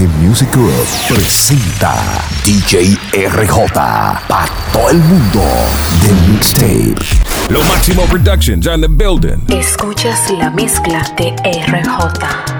Salvaje Music Group presenta DJ RJ para todo el mundo de mixtape. Lo Máximo Productions on the building. Escuchas la mezcla de RJ.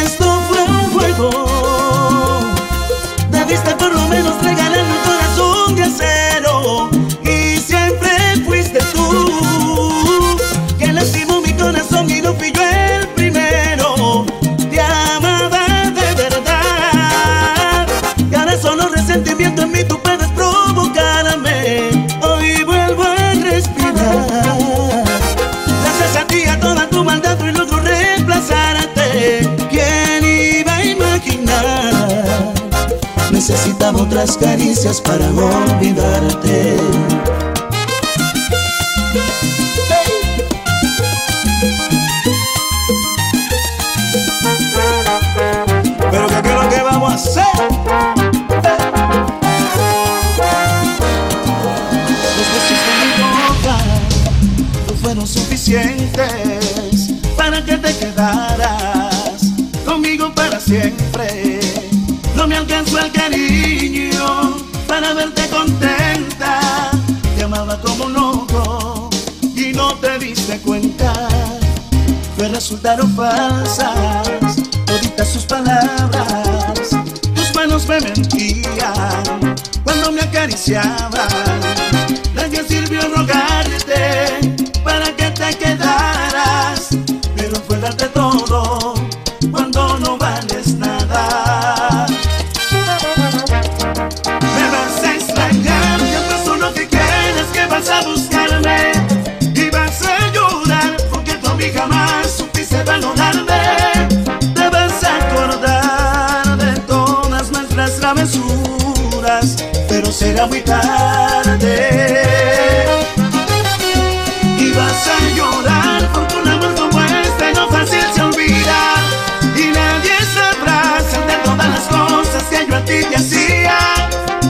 otras caricias para olvidarte. Pero ¿qué es lo que vamos a hacer? Los besos de mi boca no fueron suficientes para que te quedaras conmigo para siempre Como loco y no te diste cuenta. Pues resultaron falsas toditas sus palabras. Tus manos me mentían cuando me acariciaban. Será muy tarde. Y vas a llorar porque un amor como este no fácil se olvida. Y nadie sabrá de todas las cosas que yo a ti te hacía.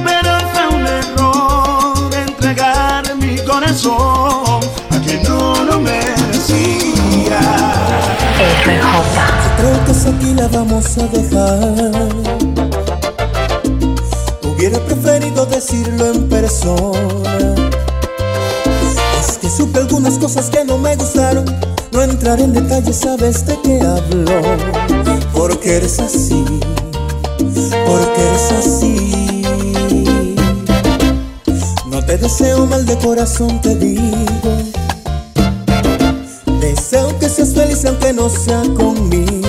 Pero fue un error entregar mi corazón a quien no lo merecía. RJ. Creo que aquí la vamos a dejar decirlo en persona. Es que supe algunas cosas que no me gustaron. No entrar en detalles, sabes de qué hablo. Porque eres así, porque eres así. No te deseo mal de corazón, te digo. Deseo que seas feliz aunque no sea conmigo.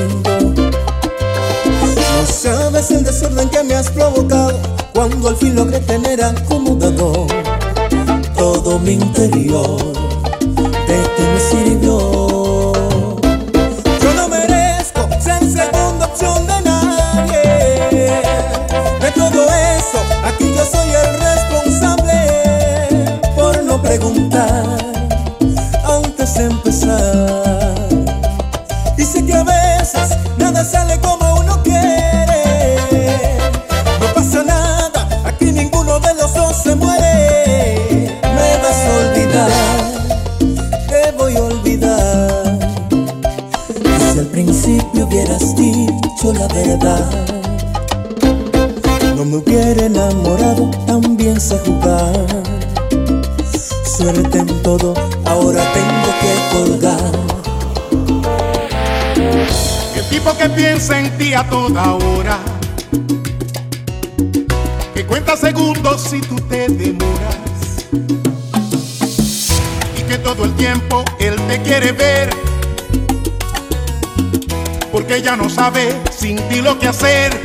No sabes el desorden que me has provocado cuando al fin logré tener acomodado todo mi interior. De que me sirvió. Ti a toda hora, que cuenta segundos si tú te demoras, y que todo el tiempo él te quiere ver, porque ya no sabe sin ti lo que hacer.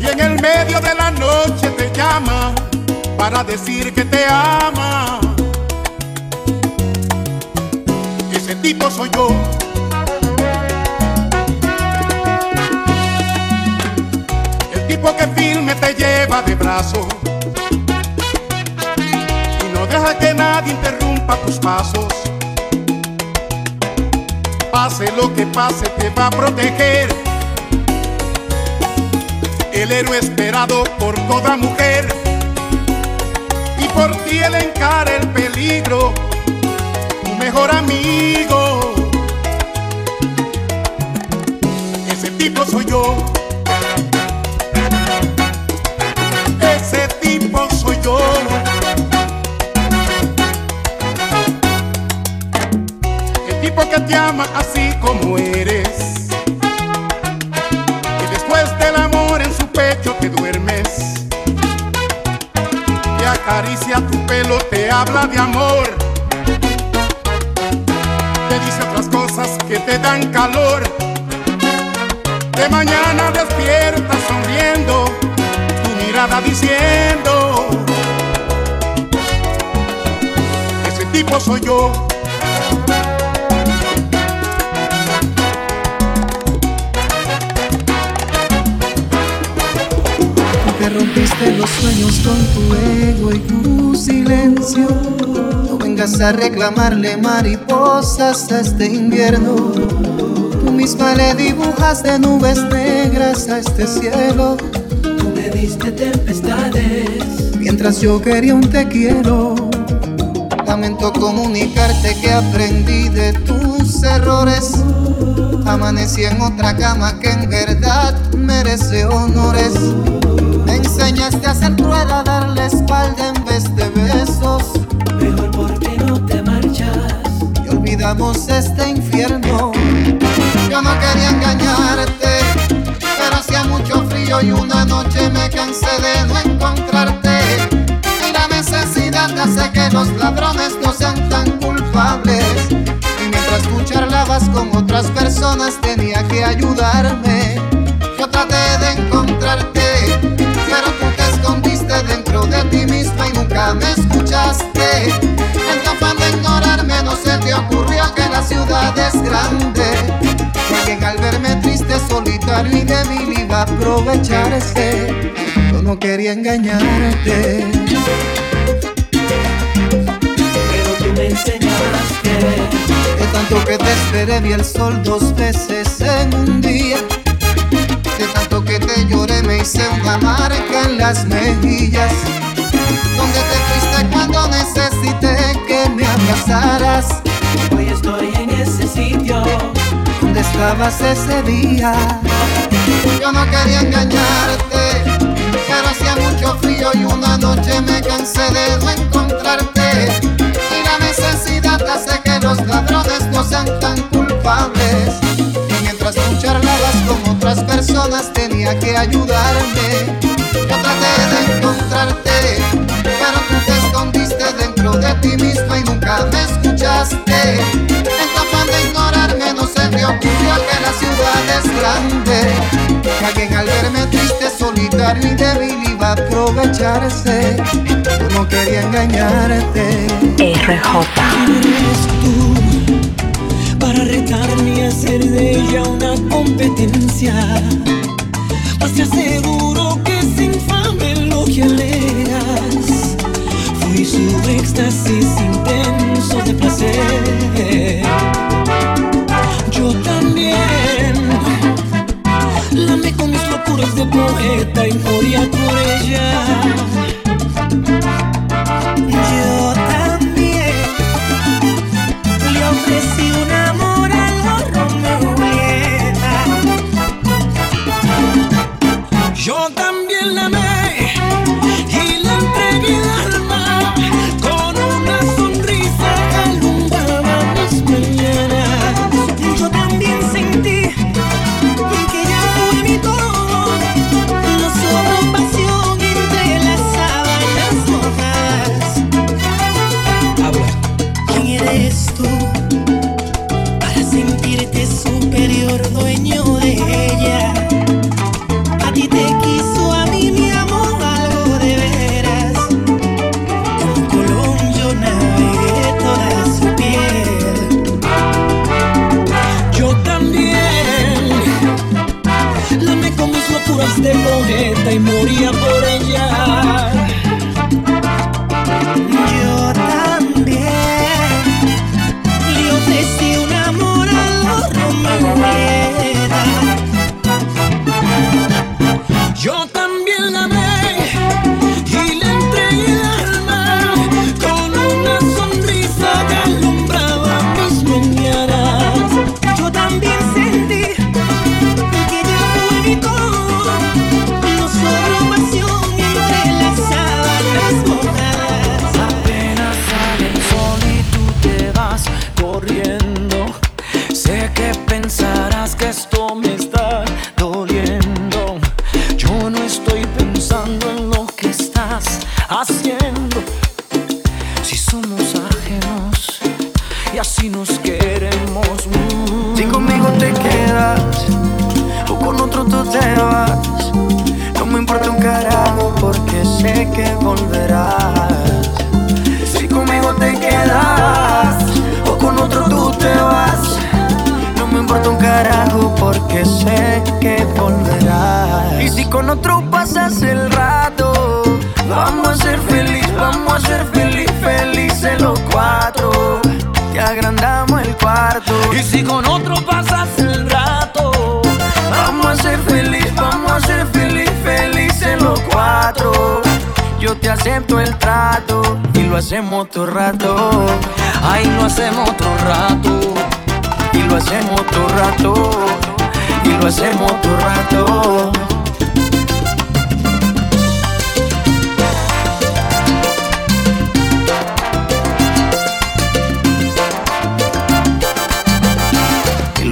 y en el medio de la noche te llama para decir que te ama. Ese tipo soy yo. Tipo que firme te lleva de brazo y no deja que nadie interrumpa tus pasos. Pase lo que pase, te va a proteger. El héroe esperado por toda mujer. Y por ti él encara el peligro, tu mejor amigo. Ese tipo soy yo. Así como eres. Y después del amor en su pecho te duermes. Te acaricia tu pelo, te habla de amor. Te dice otras cosas que te dan calor. De mañana despiertas sonriendo, tu mirada diciendo, ese tipo soy yo. A reclamarle mariposas a este invierno. Tú misma le dibujas de nubes negras a este cielo. Tú me diste tempestades. Mientras yo quería un te quiero. Lamento comunicarte que aprendí de tus errores. Amanecí en otra cama que en verdad merece honores. Me enseñaste a ser cruel, a darle espalda en vez de besos. Este infierno. Yo no quería engañarte, pero hacía mucho frío y una noche me cansé de no encontrarte. Y la necesidad hace que los ladrones no sean tan culpables. Y mientras tú charlabas con otras personas tenía que ayudarme. Yo traté de solitario y débil iba a aprovecharse. Yo no quería engañarte. Pero tú me enseñaste. De tanto que te esperé vi el sol dos veces en un día. De tanto que te lloré me hice una marca en las mejillas. Donde te fuiste cuando necesité que me abrazaras. Hoy estoy en ese sitio. ¿Dónde estabas ese día? Yo no quería engañarte, pero hacía mucho frío y una noche me cansé de no encontrarte. Y la necesidad hace que los ladrones no sean tan culpables. Y mientras tú charlabas con otras personas tenía que ayudarme. Yo traté de encontrarte, pero tú te escondiste dentro de ti misma y nunca me escuchaste. En tu afán de ocurrió que la ciudad es grande. Que alguien al verme triste, solitario y débil iba a aprovecharse. Yo no quería engañarte. RJ. eres tú para retarme y hacer de ella una competencia. Pues te aseguro que es infame lo que leas. Fui su éxtasis intenso de placer. Yo también la amé con mis locuras de poeta y moría por ella. Yo también le ofrecí un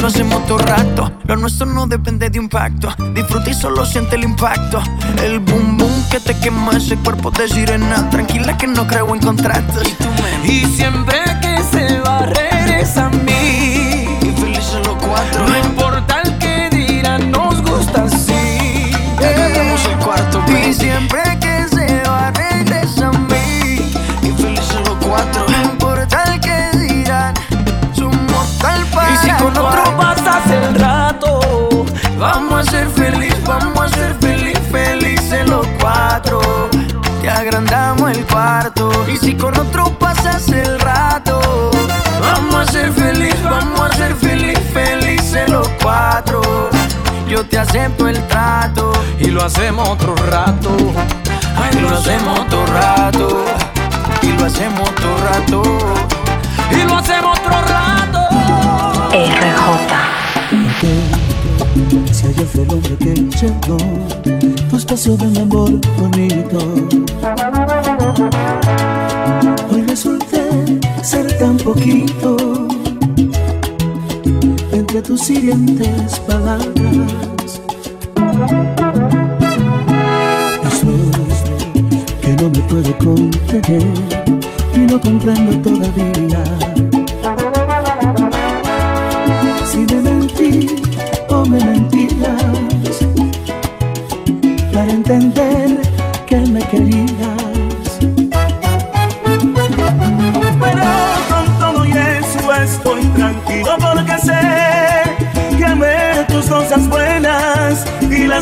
lo hacemos todo rato. Lo nuestro no depende de un pacto. Disfruta y solo siente el impacto. El boom boom que te quema ese cuerpo de sirena. Tranquila que no creo en contratos. Y siempre que se va, regresa a mí. Y felices los cuatro. No cuarto. Y si con otro pasas el rato, vamos a ser feliz, vamos a ser feliz, felices los cuatro. Yo te acepto el trato y lo hacemos otro rato. y lo hacemos otro rato. Y lo hacemos otro rato. Y lo hacemos otro rato. RJ. Si ayer fue el hombre que llegó tu espacio de mi amor bonito. Hoy resulté ser tan poquito entre tus hirientes palabras. Eso que no me puedo contener y no comprendo todavía.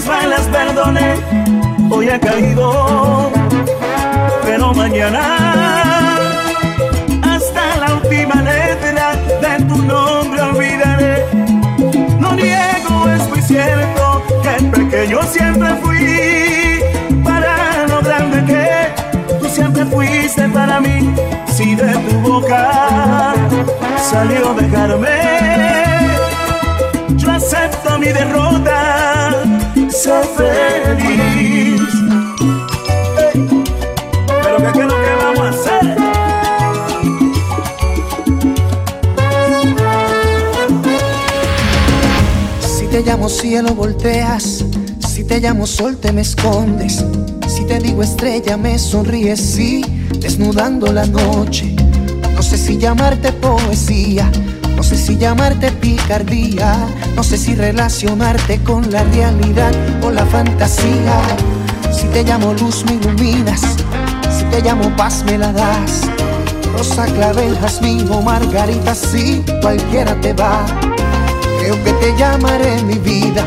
Y las malas perdoné. Hoy he caído, pero mañana hasta la última letra de tu nombre olvidaré. No niego, es muy cierto que pequeño siempre fui para lo grande que tú siempre fuiste para mí. Si de tu boca salió dejarme, yo acepto mi derrota, feliz. Pero ¿qué es lo que vamos a hacer? Si te llamo cielo volteas, si te llamo sol te me escondes, si te digo estrella me sonríes, sí, desnudando la noche. No sé si llamarte poesía, no sé si llamarte picardía, no sé si relacionarte con la realidad o la fantasía. Si te llamo luz me iluminas, si te llamo paz me la das. Rosa, clavel, jazmín o margarita, sí, cualquiera te va. Creo que te llamaré mi vida,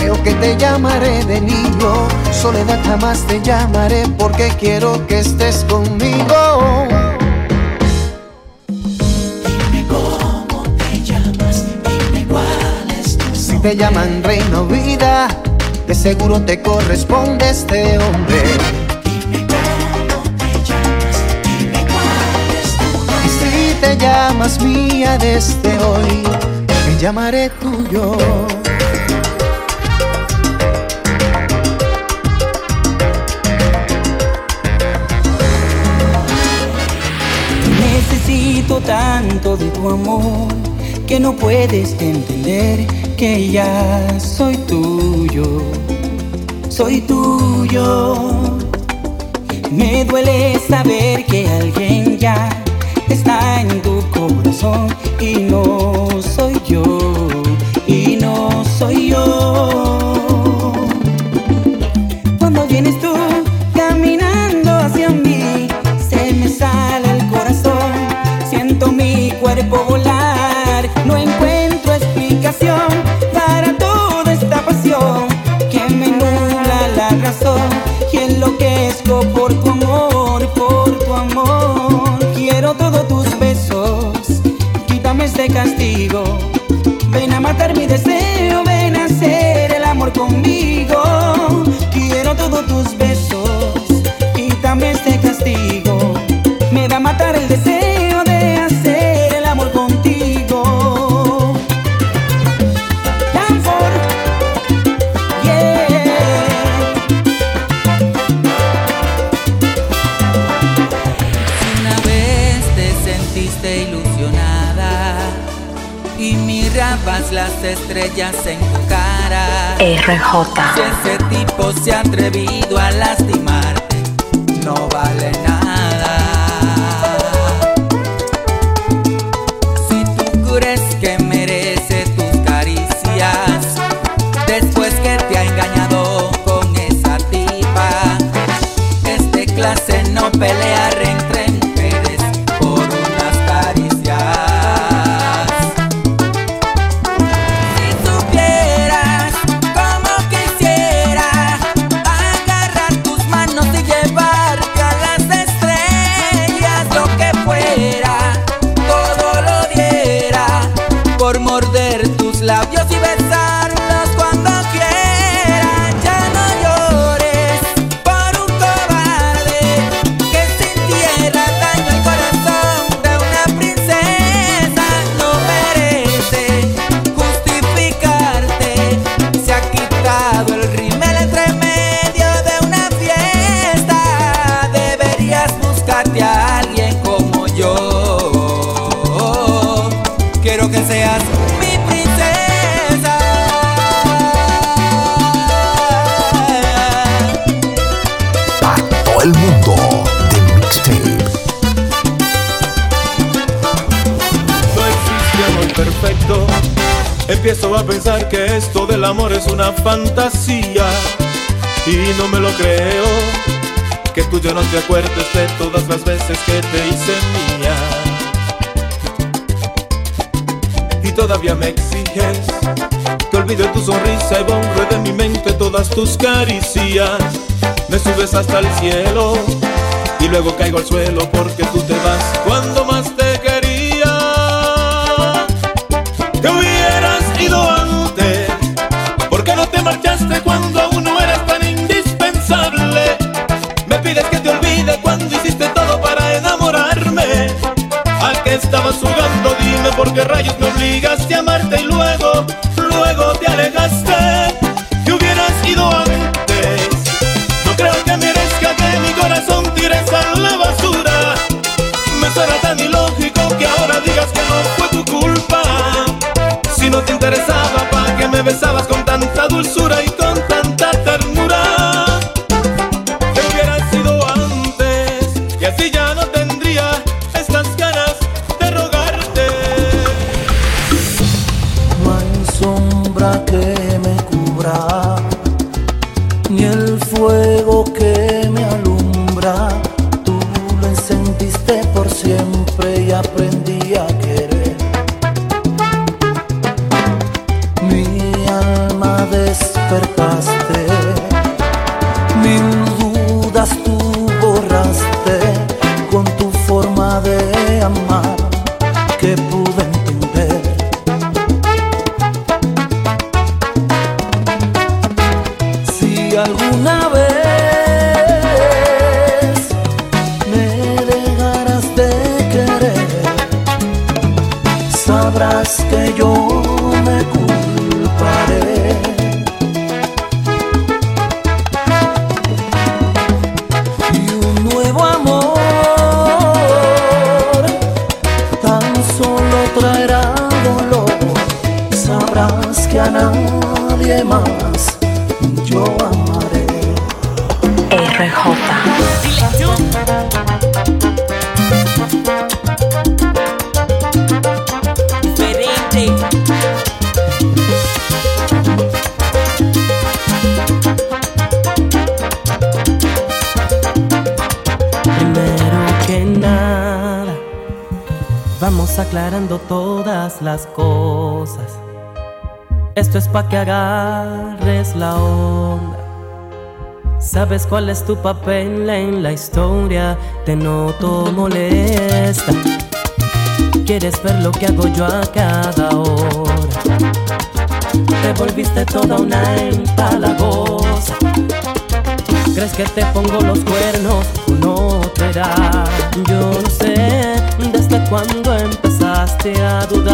Creo que te llamaré de niño, soledad jamás te llamaré porque quiero que estés conmigo. Te llaman reina o vida, de seguro te corresponde este hombre. Dime cómo te llamas, dime cuál es tu Y si te llamas mía desde hoy, me llamaré tuyo. Necesito tanto de tu amor que no puedes entender que ya soy tuyo, soy tuyo. Me duele saber que alguien ya está en tu corazón y no soy yo, y no soy yo. La razón y enloquezco por tu amor, por tu amor. Quiero todos tus besos, quítame este castigo. Ven a matar mi deseo, ven a hacer el amor conmigo. Quiero todos tus besos, mirabas las estrellas en tu cara. RJ. Si ese tipo se ha atrevido a lastimarte, no vale nada. Si tú crees que merece tus caricias, después que te ha engañado con esa tipa, este clase no pelea es una fantasía. Y no me lo creo. Que tú ya no te acuerdes de todas las veces que te hice mía. Y todavía me exiges que olvide tu sonrisa y borre de mi mente todas tus caricias. Me subes hasta el cielo y luego caigo al suelo porque tú te vas cuando más cuando aún no eras tan indispensable. Me pides que te olvide cuando hiciste todo para enamorarme. ¿A qué estabas jugando? Dime por qué rayos me obligaste sabes cuál es tu papel en la historia, te noto molesta. Quieres ver lo que hago yo a cada hora. Te volviste toda una empalagosa. ¿Crees que te pongo los cuernos? No te da. Yo no sé desde cuándo empezaste a dudar.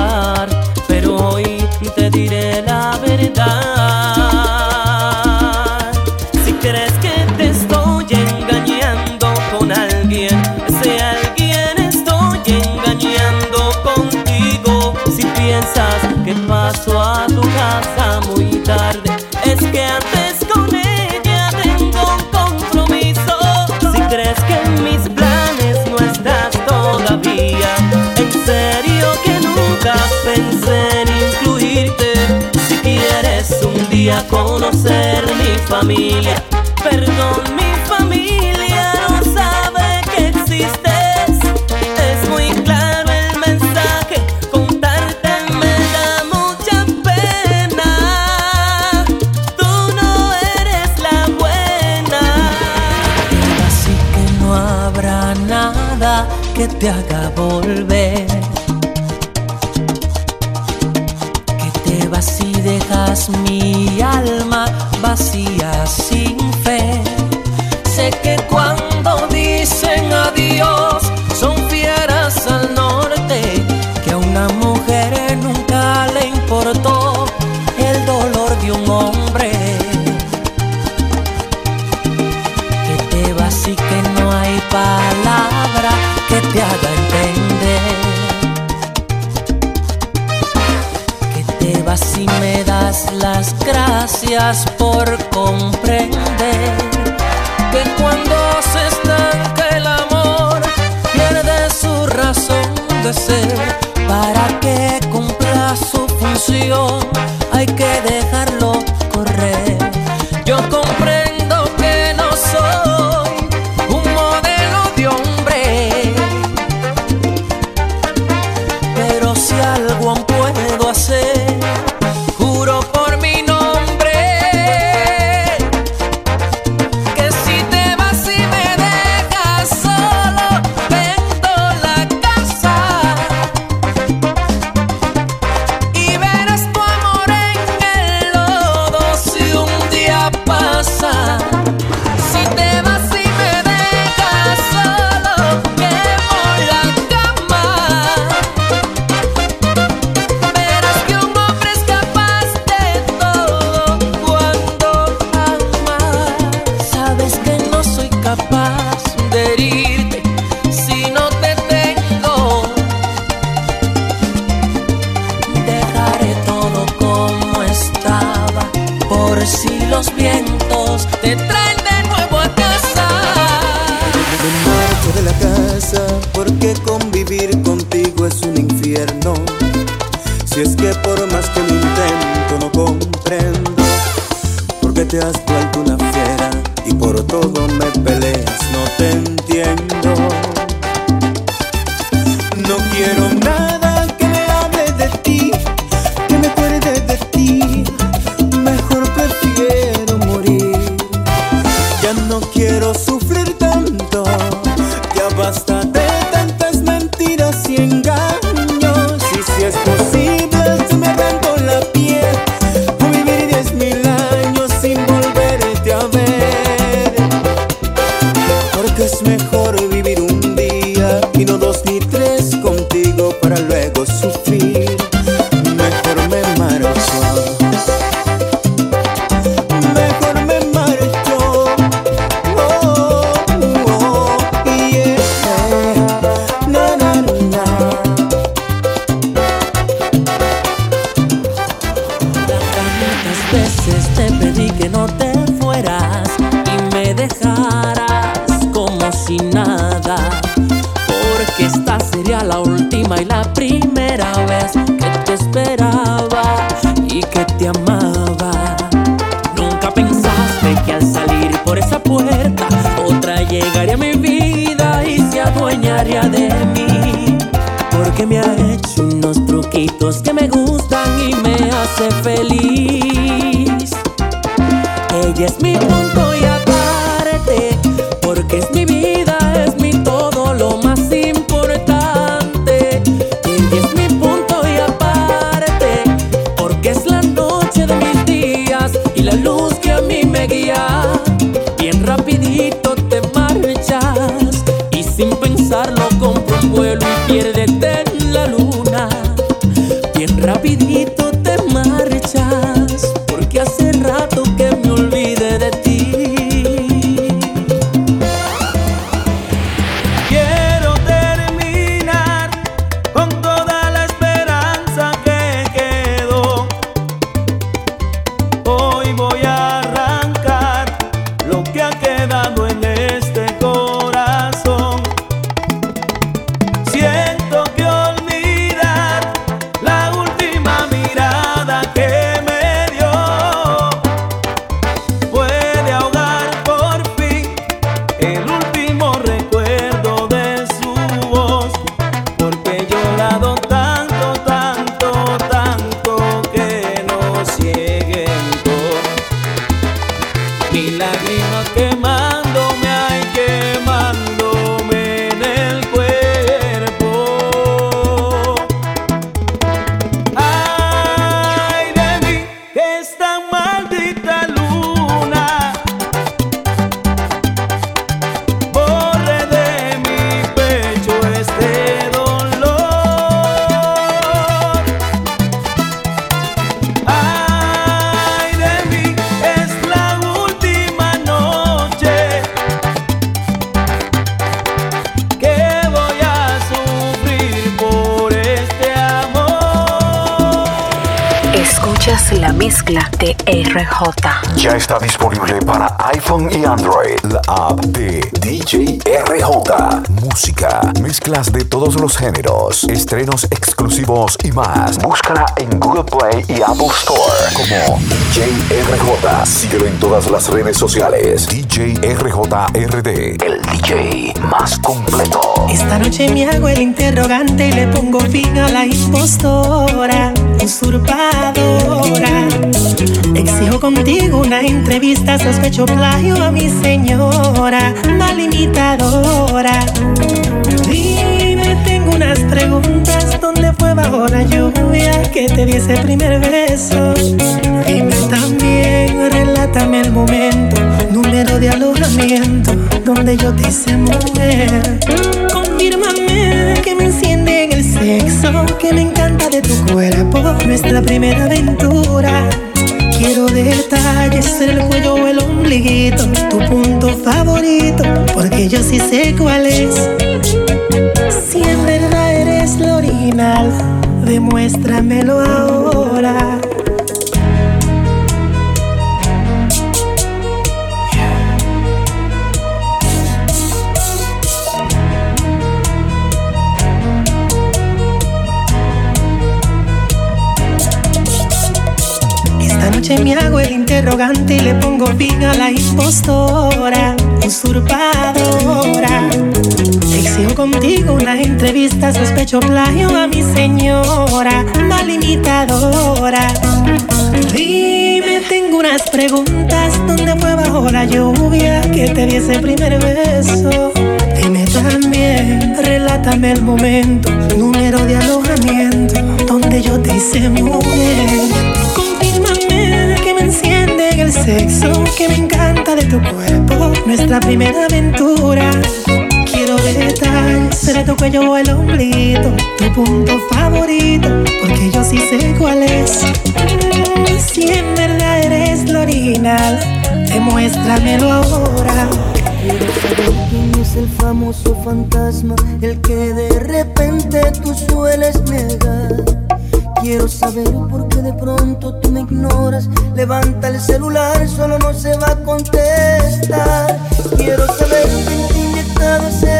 conocer mi familia. Perdón, mi familia no sabe que existes. Es muy claro el mensaje, contarte me da mucha pena. Tú no eres la buena. Así que no habrá nada que te haga volver bacia. Para iPhone y Android mezclas de todos los géneros, estrenos exclusivos y más. Búscala en Google Play y Apple Store como DJ RJ. Síguelo en todas las redes sociales. DJ RJRD, el DJ más completo. Esta noche me hago el interrogante y le pongo fin a la impostora, usurpadora. Exijo contigo una entrevista, sospecho plagio a mi señora, mal imitadora. Dime, tengo unas preguntas, ¿dónde fue bajo la lluvia que te di ese primer beso? Dime también, relátame el momento, número de alojamiento, donde yo te hice mujer. Confírmame que me enciende en el sexo, que me encanta de tu cuerpo, nuestra primera aventura. Quiero detalles el cuello o el ombliguito, tu punto favorito, porque yo sí sé cuál es. Si en verdad eres original, demuéstramelo ahora. Esta noche me hago el interrogante y le pongo fin a la impostora, usurpadora. Contigo una entrevista, sospecho plagio a mi señora, mal imitadora. Dime, tengo unas preguntas, ¿dónde fue bajo la lluvia que te di ese primer beso? Dime también, relátame el momento, número de alojamiento, donde yo te hice mujer. Confírmame que me enciende en el sexo, que me encanta de tu cuerpo, nuestra primera aventura. ¿Qué tal? Seré tu cuello o el ombligo, tu punto favorito, porque yo sí sé cuál es. Si en verdad eres lo original, demuéstramelo ahora. ¿Quién es el famoso fantasma, el que de repente tú sueles negar? Quiero saber por qué de pronto tú me ignoras. Levanta el celular, solo no se va a contestar. Quiero saber que te inyectado ese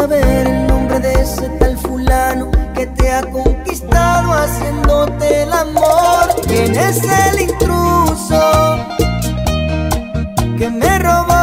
saber el nombre de ese tal fulano que te ha conquistado haciéndote el amor. ¿Quién es el intruso que me robó?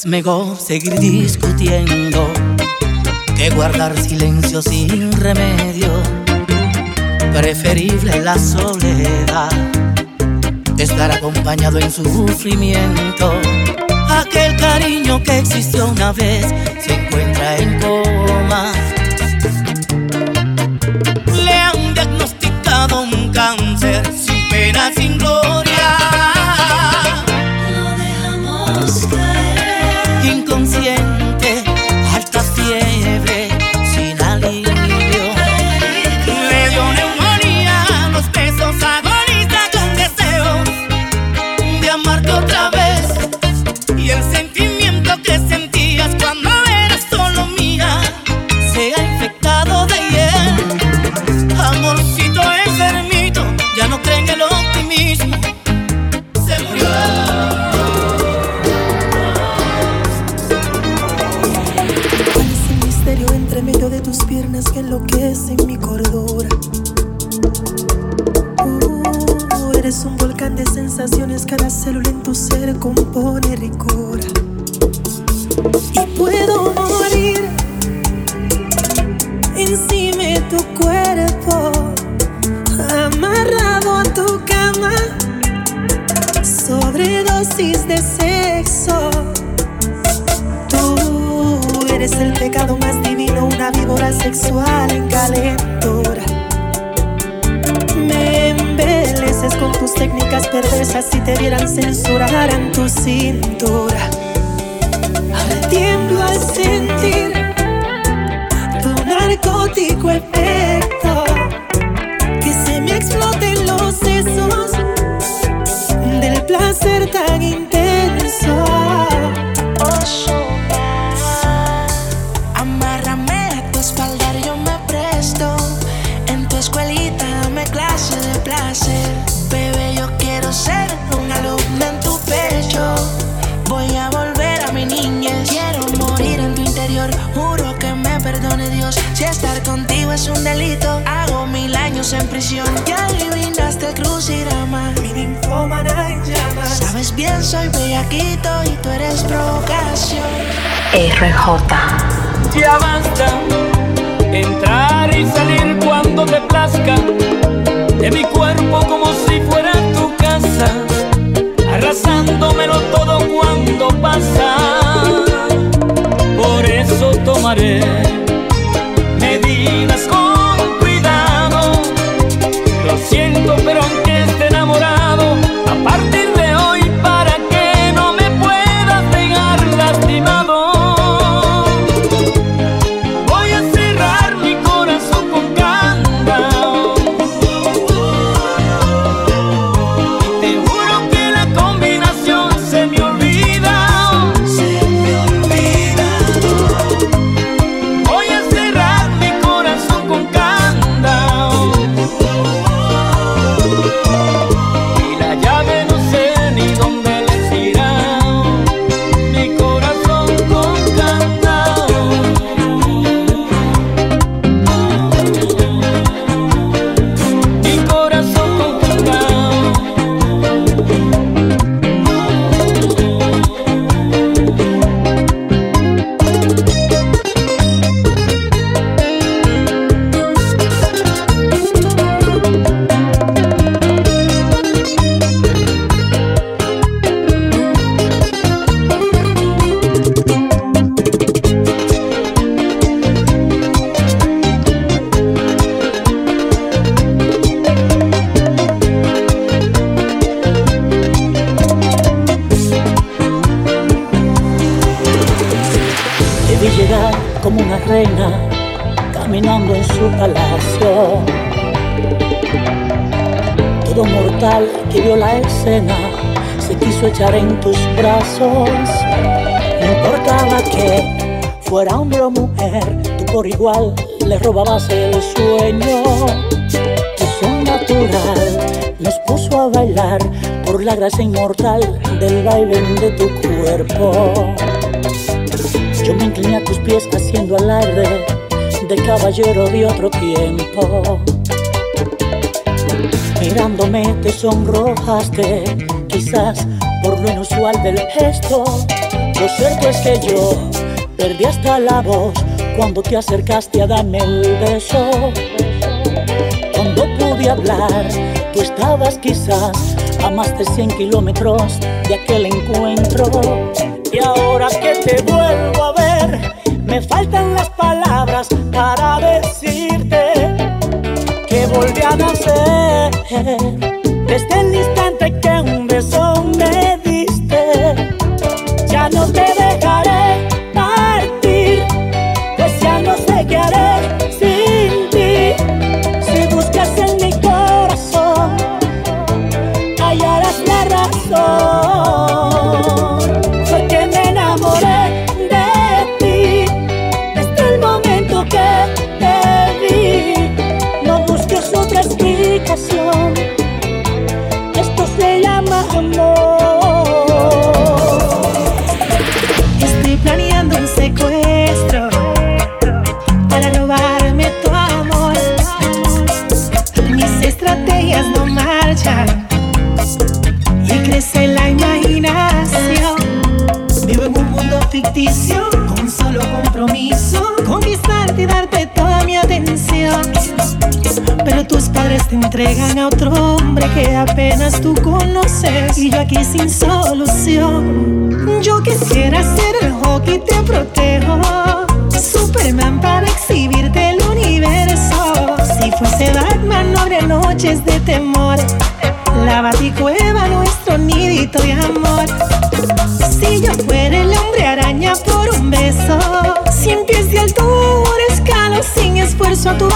Es mejor seguir discutiendo que guardar silencio sin remedio. Preferible la soledad estar acompañado en su sufrimiento. Aquel cariño que existió una vez se encuentra en coma. Le han diagnosticado un cáncer sin pena, sin gloria. Compone efecto. Que se me exploten los sesos del placer tan años en prisión. Ya adivinaste el crucigrama. Mi ninfómana en llamas. Sabes bien, soy bellaquito y tú eres provocación. RJ. Ya basta entrar y salir cuando te plazca de mi cuerpo como si fuera tu casa, arrasándomelo todo cuando pasa. Por eso tomaré vi llegar como una reina caminando en su palacio. Todo mortal que vio la escena se quiso echar en tus brazos. No importaba que fuera hombre o mujer, tú por igual le robabas el sueño. Tu son natural nos puso a bailar por la gracia inmortal del baile de tu cuerpo. Yo me incliné a tus pies haciendo alarde de caballero de otro tiempo. Mirándome te sonrojaste, quizás por lo inusual del gesto. Lo cierto es que yo perdí hasta la voz cuando te acercaste a darme el beso. Cuando pude hablar, tú estabas quizás a más de 100 kilómetros de aquel encuentro. Y ahora que te vuelvo a ver, me faltan las palabras para decirte que volví a nacer. Desde el instante te entregan a otro hombre que apenas tú conoces y yo aquí sin solución. Yo quisiera ser el hockey, te protejo. Superman para exhibirte el universo. Si fuese Batman no habría noches de temor. La baticueva, nuestro nidito de amor. Si yo fuera el hombre araña por un beso, cien pies de altura, escalo sin esfuerzo a tu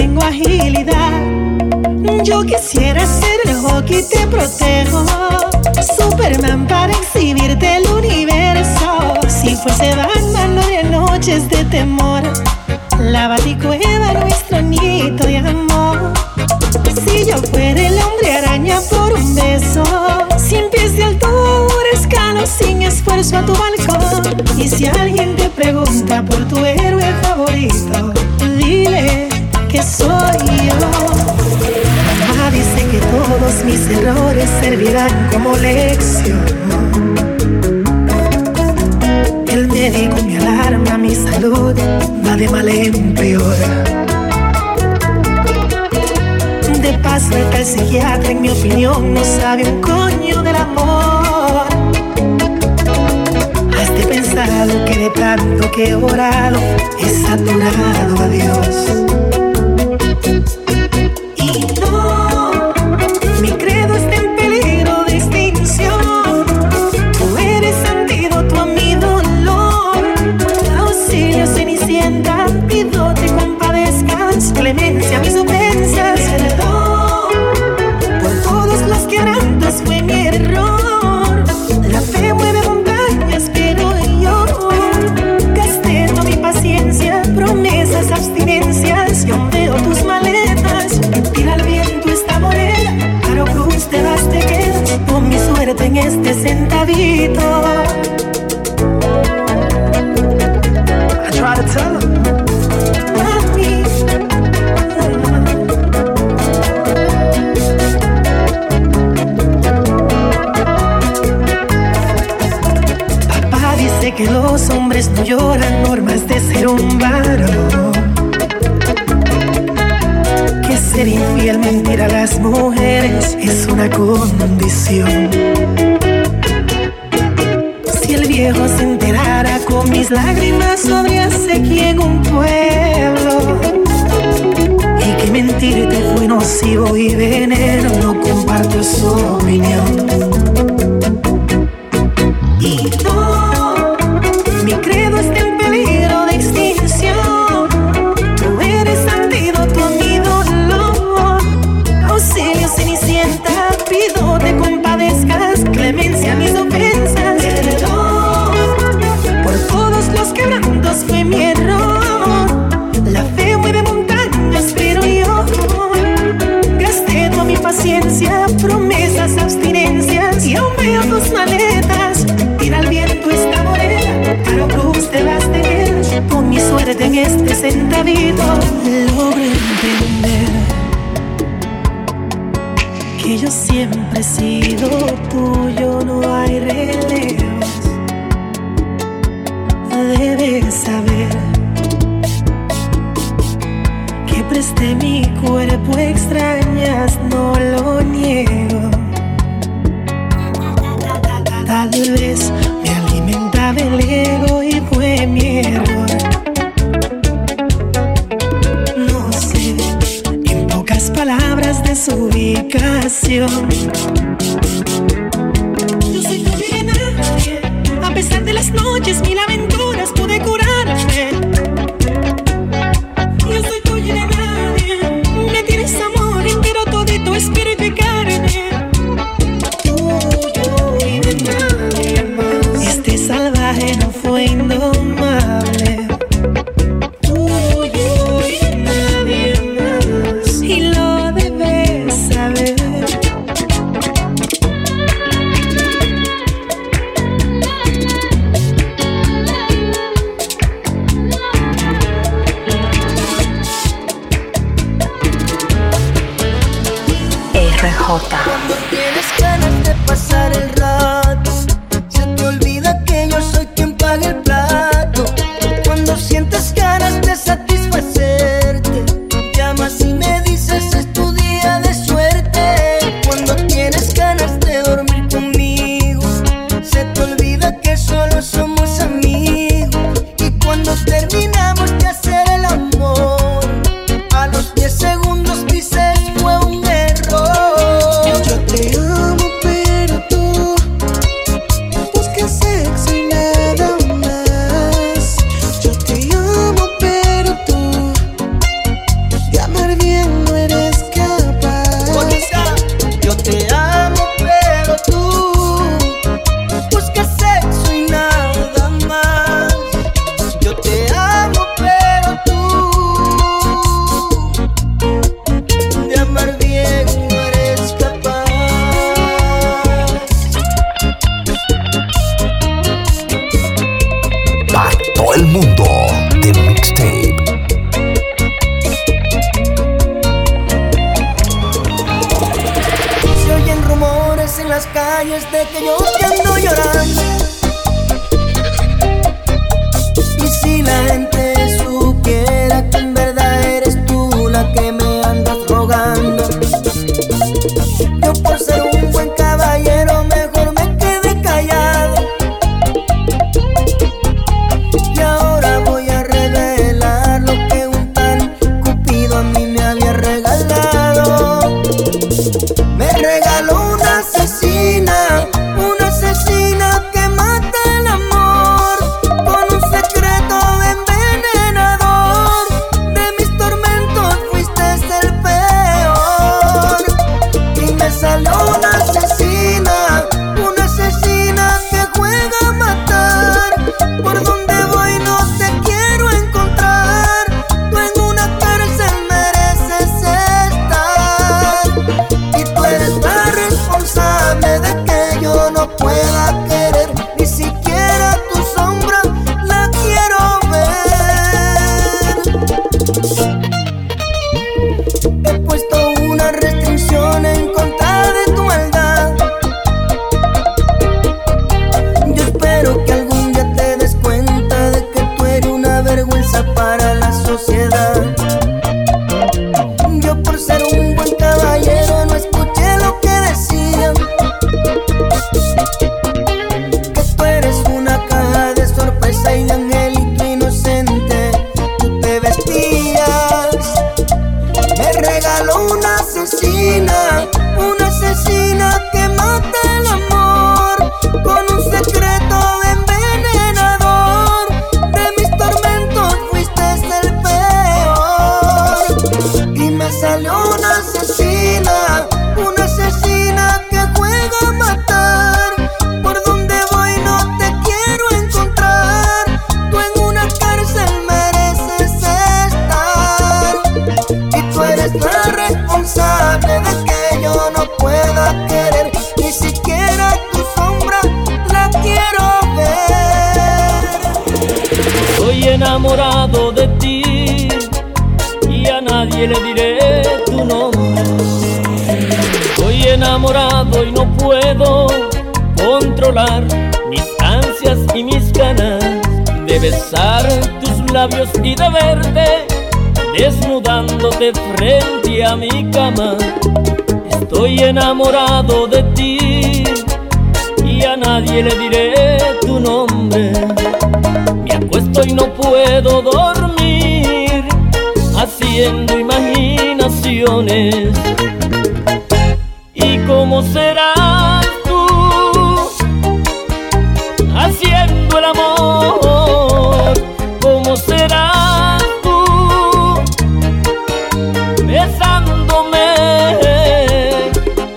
tengo agilidad. Yo quisiera ser el hockey, te protejo. Superman para exhibirte el universo. Si fuese Batman, no habría noches de temor. La baticueva, nuestro nido de amor. Si yo fuera el hombre araña por un beso, cien pies de altura, escalo sin esfuerzo a tu balcón. Y si alguien te pregunta por tu héroe favorito, dile que soy yo. Mamá dice que todos mis errores servirán como lección. El médico me alarma, mi salud va de mal en peor. De paso, el tal psiquiatra, en mi opinión, no sabe un coño del amor. Has de pensar que de tanto que he orado, he saturado a Dios. promesas abstinentes salvaje no fue indomable.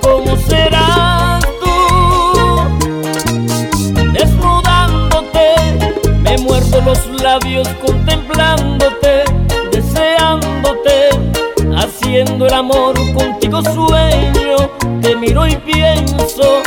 ¿cómo serás tú? Desnudándote, me muerdo los labios contemplándote, deseándote, haciendo el amor contigo sueño, te miro y pienso.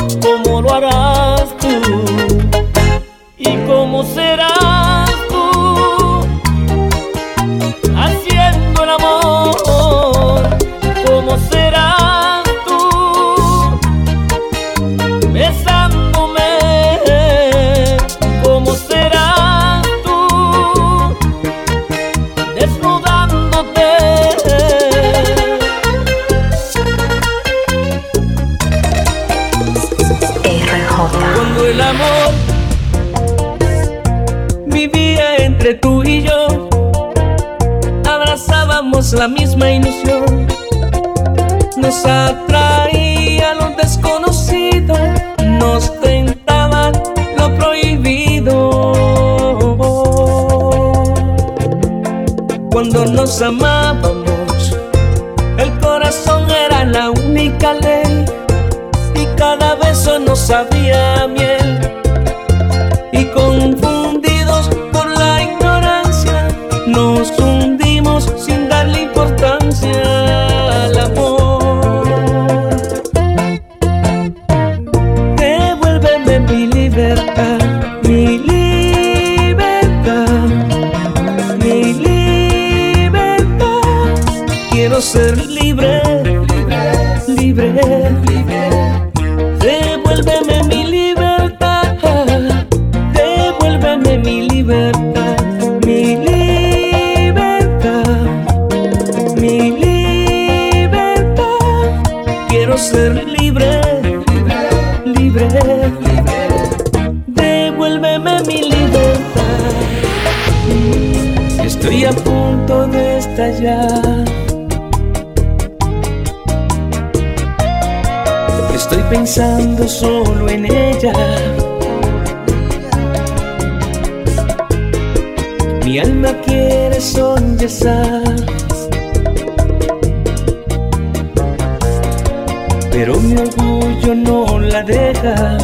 Pero mi orgullo no la deja.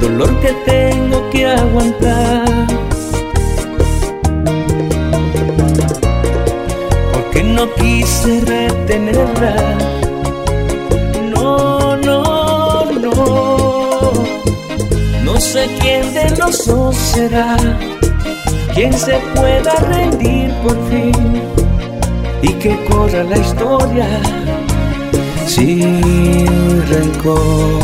Dolor que tengo que aguantar. Porque no quise retenerla. No sé quién de los dos será quien se pueda rendir por fin y que corra la historia sin rencor.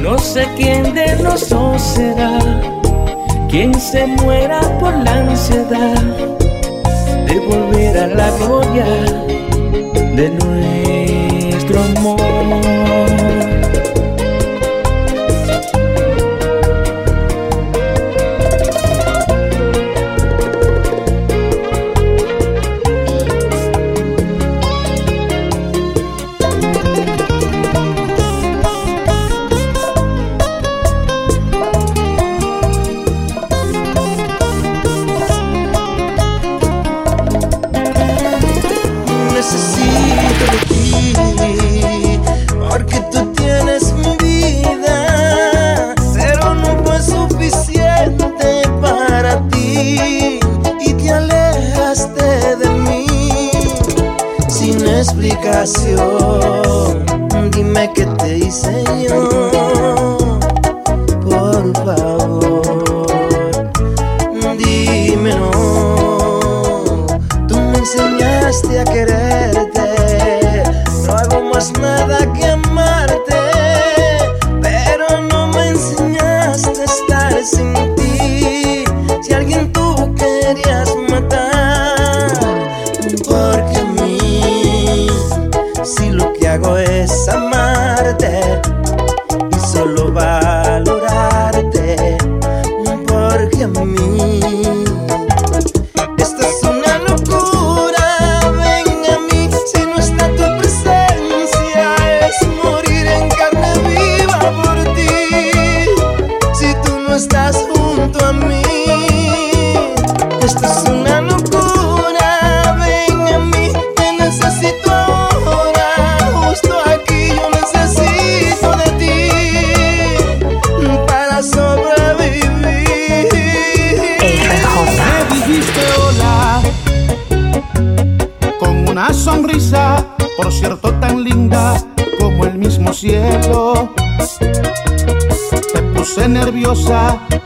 No sé quién de los dos será quien se muera por la ansiedad de volver a la gloria de nuestro amor.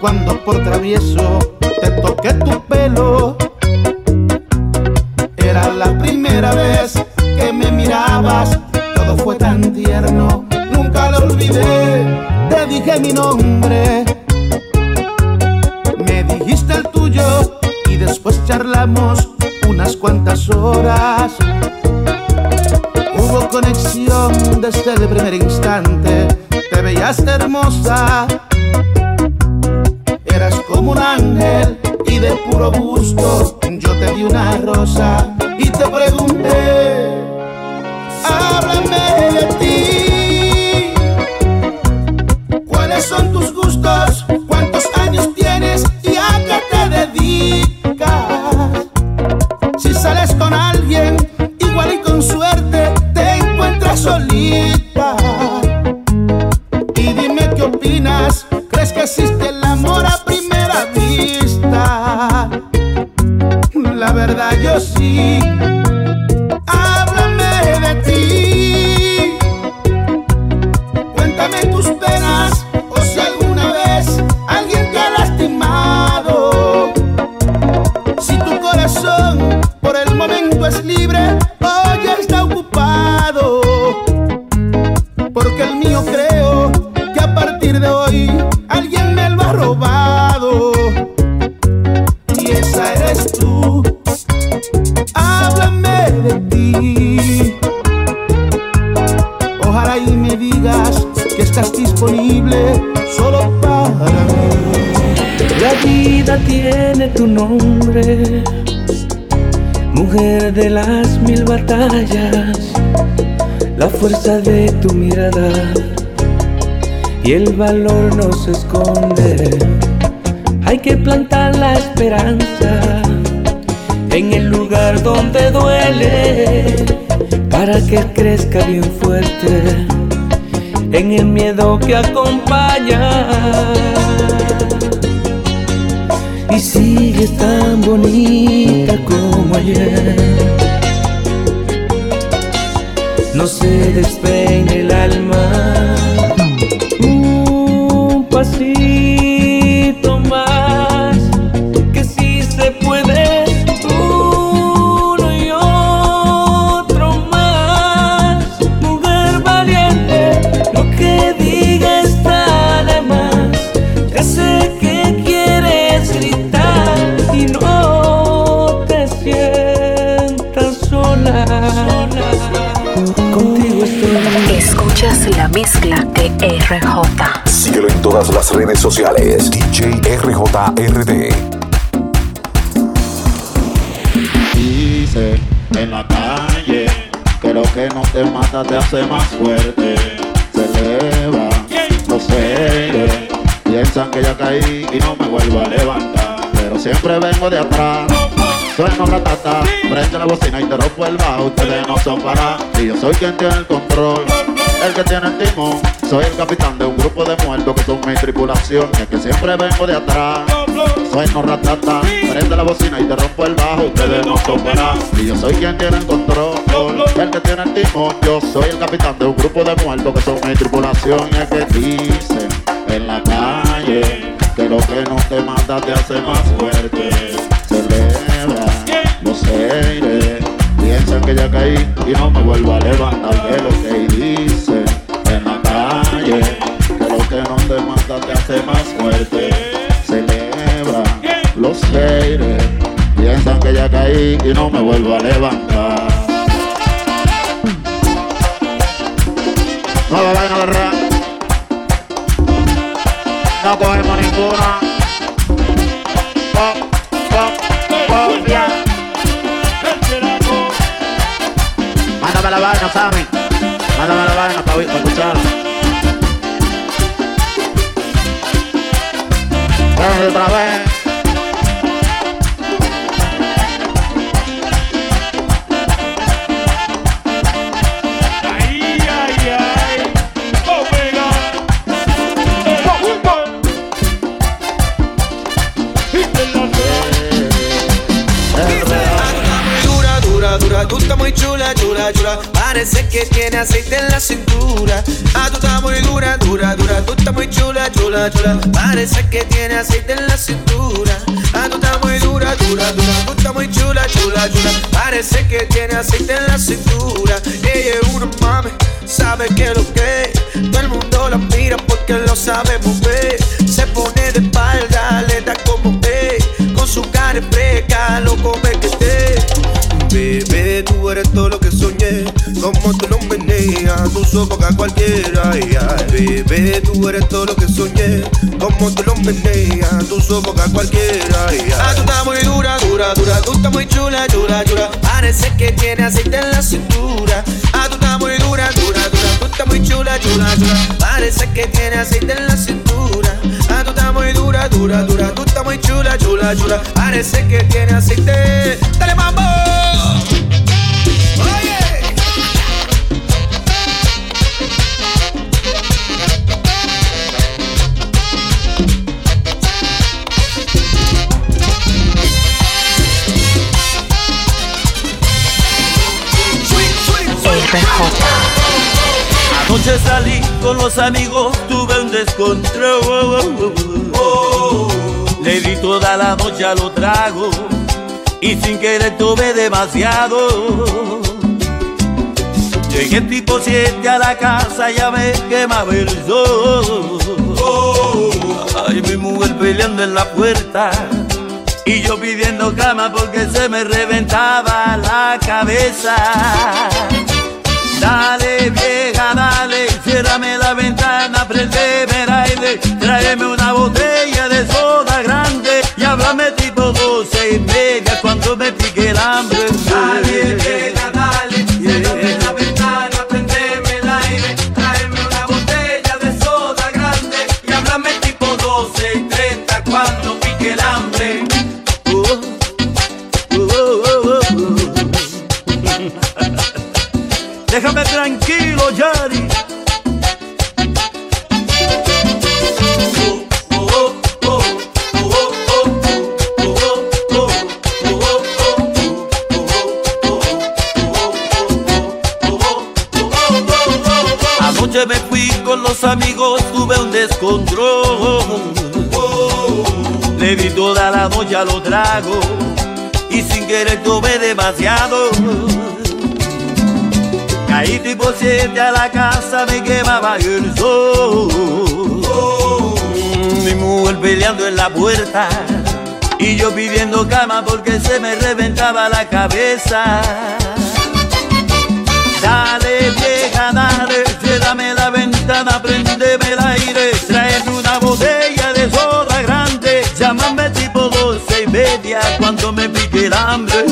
Cuando por la fuerza de tu mirada y el valor no se esconde. Hay que plantar la esperanza en el lugar donde duele para que crezca bien fuerte en el miedo que acompaña y sigues tan bonita como ayer. No se despeine el alma, un pasito Escuchas la mezcla de RJ. Síguelo en todas las redes sociales. DJ RJRD. Dice en la calle que lo que no te mata te hace más fuerte. Se eleva, los seres piensan que ya caí y no me vuelvo a levantar. Pero siempre vengo de atrás. Sueno ratata, prende la bocina y te rompo el bajo. Ustedes no son para y yo soy quien tiene el control. El que tiene el timón, soy el capitán de un grupo de muertos que son mi tripulación. Y es que siempre vengo de atrás. Sueno ratata, prende la bocina y te rompo el bajo. Ustedes no para y yo soy quien tiene el control. El que tiene el timón, yo soy el capitán de un grupo de muertos que son mi tripulación. Y es que dicen en la calle que lo que no te mata te hace más fuerte. Celebra los aires, que ya caí y no me vuelvo a levantar. Que lo que dicen en la calle, que lo que no te mata te hace más fuerte. Celebra los aires, piensan que ya caí y no me vuelvo a levantar. No la vayan a agarrar. No cogemos ninguna. Vaina, Sammy. Mándame la vaina para. Vamos otra vez. Que tiene aceite en la cintura. A tu dura, tú estás muy chula, chula, chula. Parece que tiene aceite en la cintura. Ah, tú estás muy dura, dura, dura. Tú estás muy chula, chula, chula. Parece que tiene aceite en la cintura. Ella es una mami, sabe que lo que todo el mundo la mira porque lo sabe mover. Se pone de espalda, le da como ve. Con su cara fresca, lo come que te. Bebé, tú eres todo lo que soñé. Como tú lo meneas, tú sofocas cualquiera. Ay, ay. Bebé, tú eres todo lo que soñé. Como tú lo meneas, tú sofocas cualquiera. Ay, ay. Ah, tú estás muy dura, dura, dura. Tú estás muy chula, chula, chula. Parece que tiene aceite en la cintura. Ah, tú estás muy dura, dura, dura. Tú estás muy chula, chula, chula. Parece que tiene aceite en la cintura. Ah, tú estás muy dura, dura, dura. Tú estás muy chula, chula, chula. Parece que tiene aceite. Dale mambo. Anoche salí con los amigos, tuve un descontrol. Le di toda la noche a los tragos y sin querer tuve demasiado. Llegué tipo 7 a la casa, ya me quemaba el sol. Ay, mi mujer peleando en la puerta y yo pidiendo cama porque se me reventaba la cabeza. Dale vieja, dale, ciérrame la ventana, prendeme el aire, tráeme una botella casa, me quemaba el sol. Mi mujer peleando en la puerta y yo pidiendo cama porque se me reventaba la cabeza. Dale vieja, dale, ciérrame la ventana, prendeme el aire, tráeme una botella de soda grande, llámame tipo doce y media cuando me pique el hambre.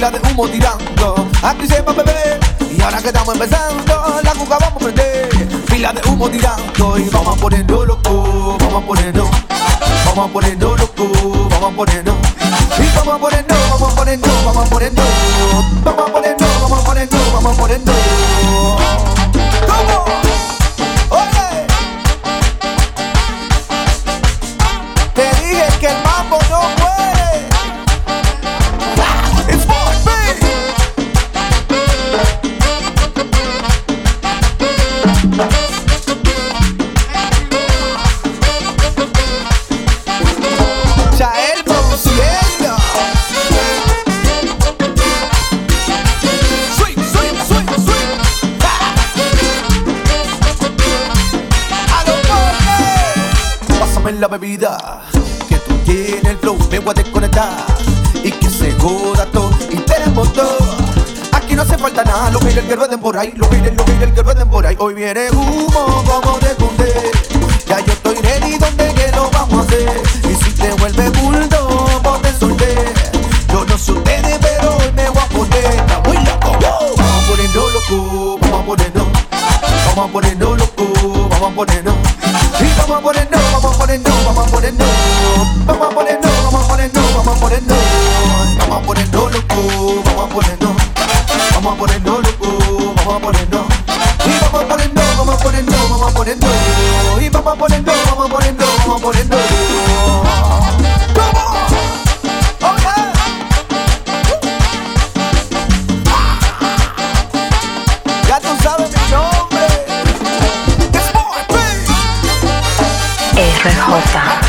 Pila de humo tirando. Aquí se va bebé, y ahora que estamos empezando, la cuca vamos a prender, pila de humo tirando. Y vamos a ponerlo loco, vamos a ponerlo, vamos a ponerlo loco, vamos a ponerlo. Y vamos a ponerlo, vamos a ponerlo, vamos a ponerlo, vamos a ponerlo, la bebida que tú tienes el flow, me voy a desconectar y que se joda todo y tenemos todo. Aquí no hace falta nada, los haters que rueden por ahí, los haters, los haters que rueden por ahí. Hoy viene humo, vamos a esconder. Ya yo estoy ready, donde que lo vamos a hacer? Y si te vuelve bulto, vos te solté. Yo no soy ustedes, pero hoy me voy a poner. Está muy loco. Vamos a ponerlo loco, vamos a ponerlo. Vamos a ponerlo loco, vamos a ponerlo. Vamos a ponerlo, vamos a ponerlo, vamos a ponerlo. Vamos a ponerlo, vamos a ponerlo, vamos a ponerlo. Vamos a ponerlo loco, vamos a ponerlo. vamos a ponernos loco, vamos a ponernos. Y vamos a ponernos, vamos a ponernos, vamos a ponernos. Y vamos a ponernos, vamos a ponernos, vamos a ponernos. RJ. Ahora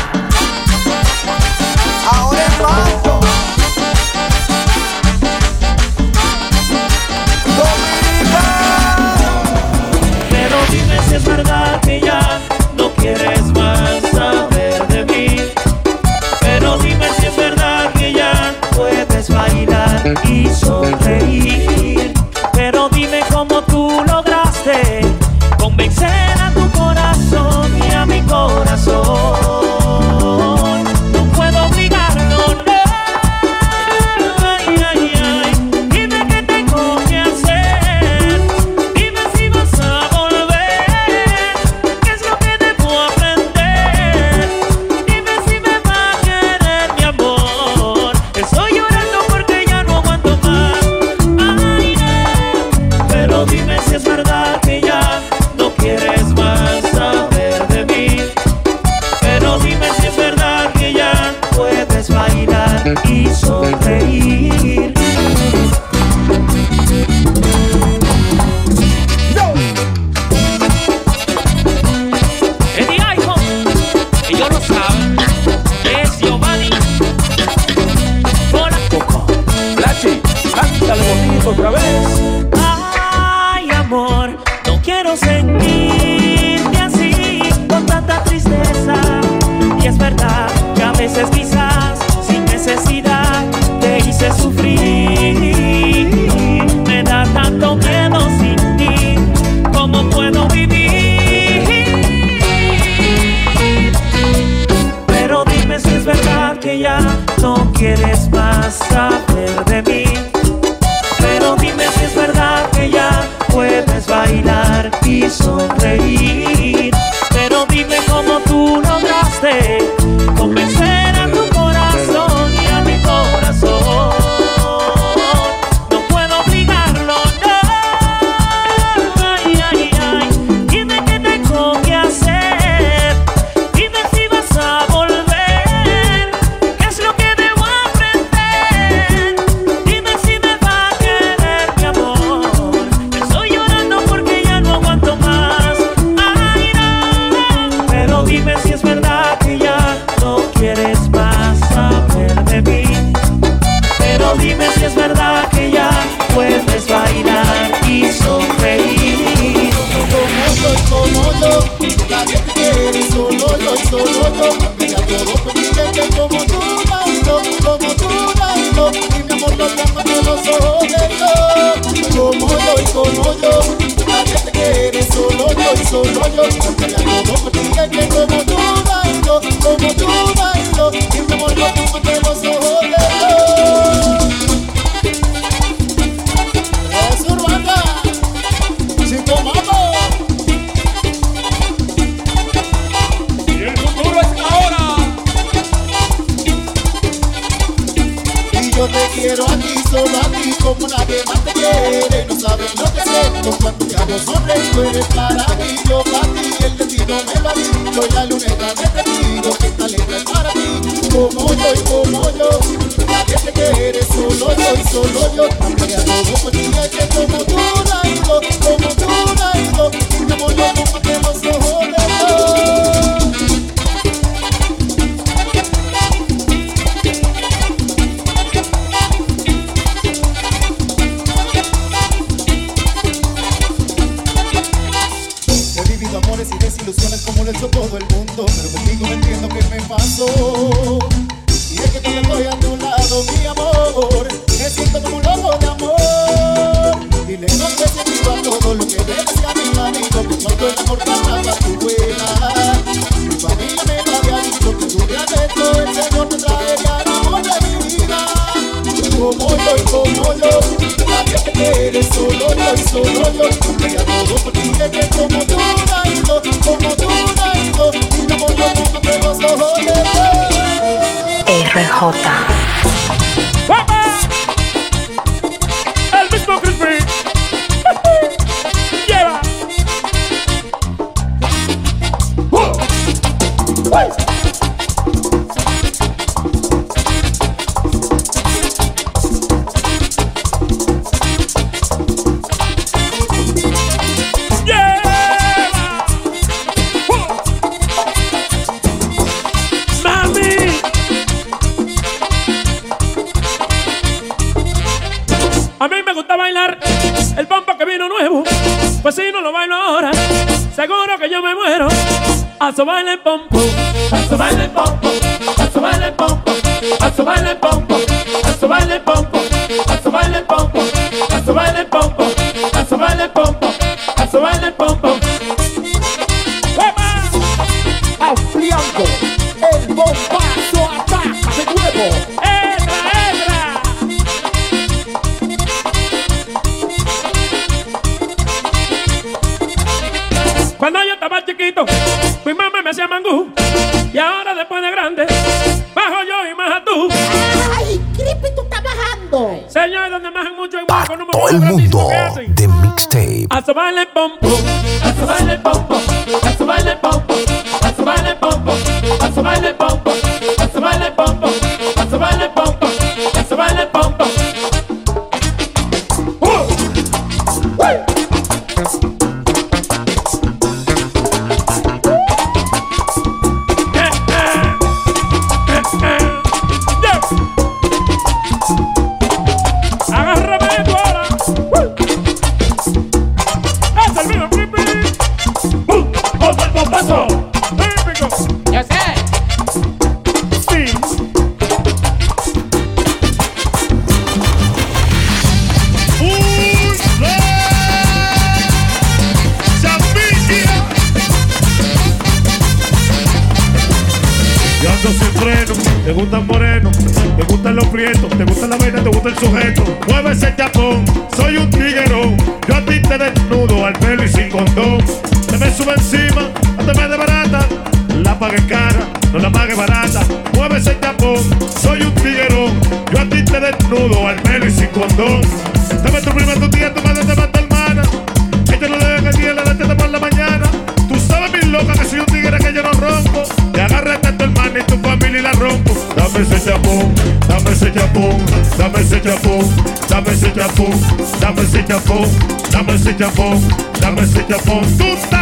sit dame sit up tú estás.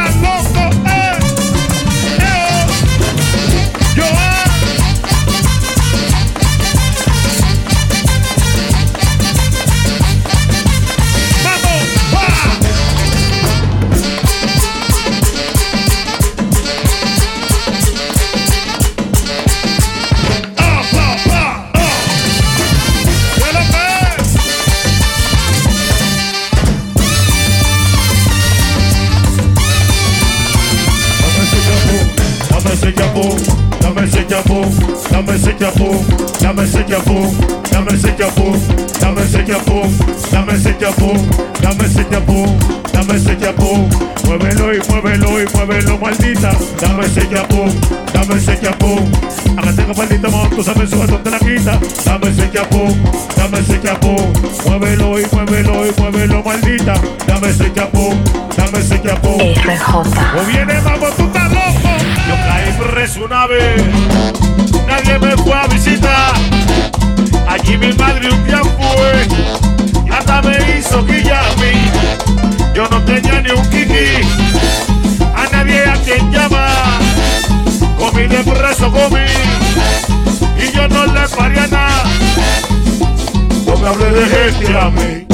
dame ese chapón, dame ese chapón. Hágase palito mamá, tú sabes suave te la quita. Dame ese chapón, dame ese chapón. Muévelo y muévelo y muévelo, maldita. Dame ese chapón, dame ese chapón. O viene, vamos, tú estás loco. Yo caí preso una vez, nadie me fue a visitar. Allí mi madre un día. dejes amén.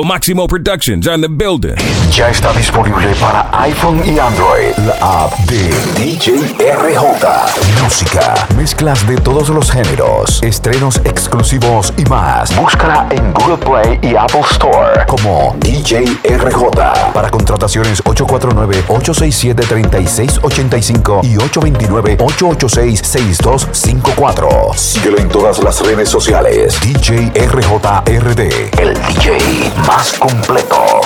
Lo Máximo Productions on the building. Ya está disponible para iPhone y Android. La app de DJ RJ. Música, mezclas de todos los géneros, estrenos exclusivos y más. Búscala en Google Play y Apple Store como DJ RJ. Para contrataciones 849-867-3685 y 829-886-6254. Síguelo en todas las redes sociales. DJ RJRD. El DJ más completo.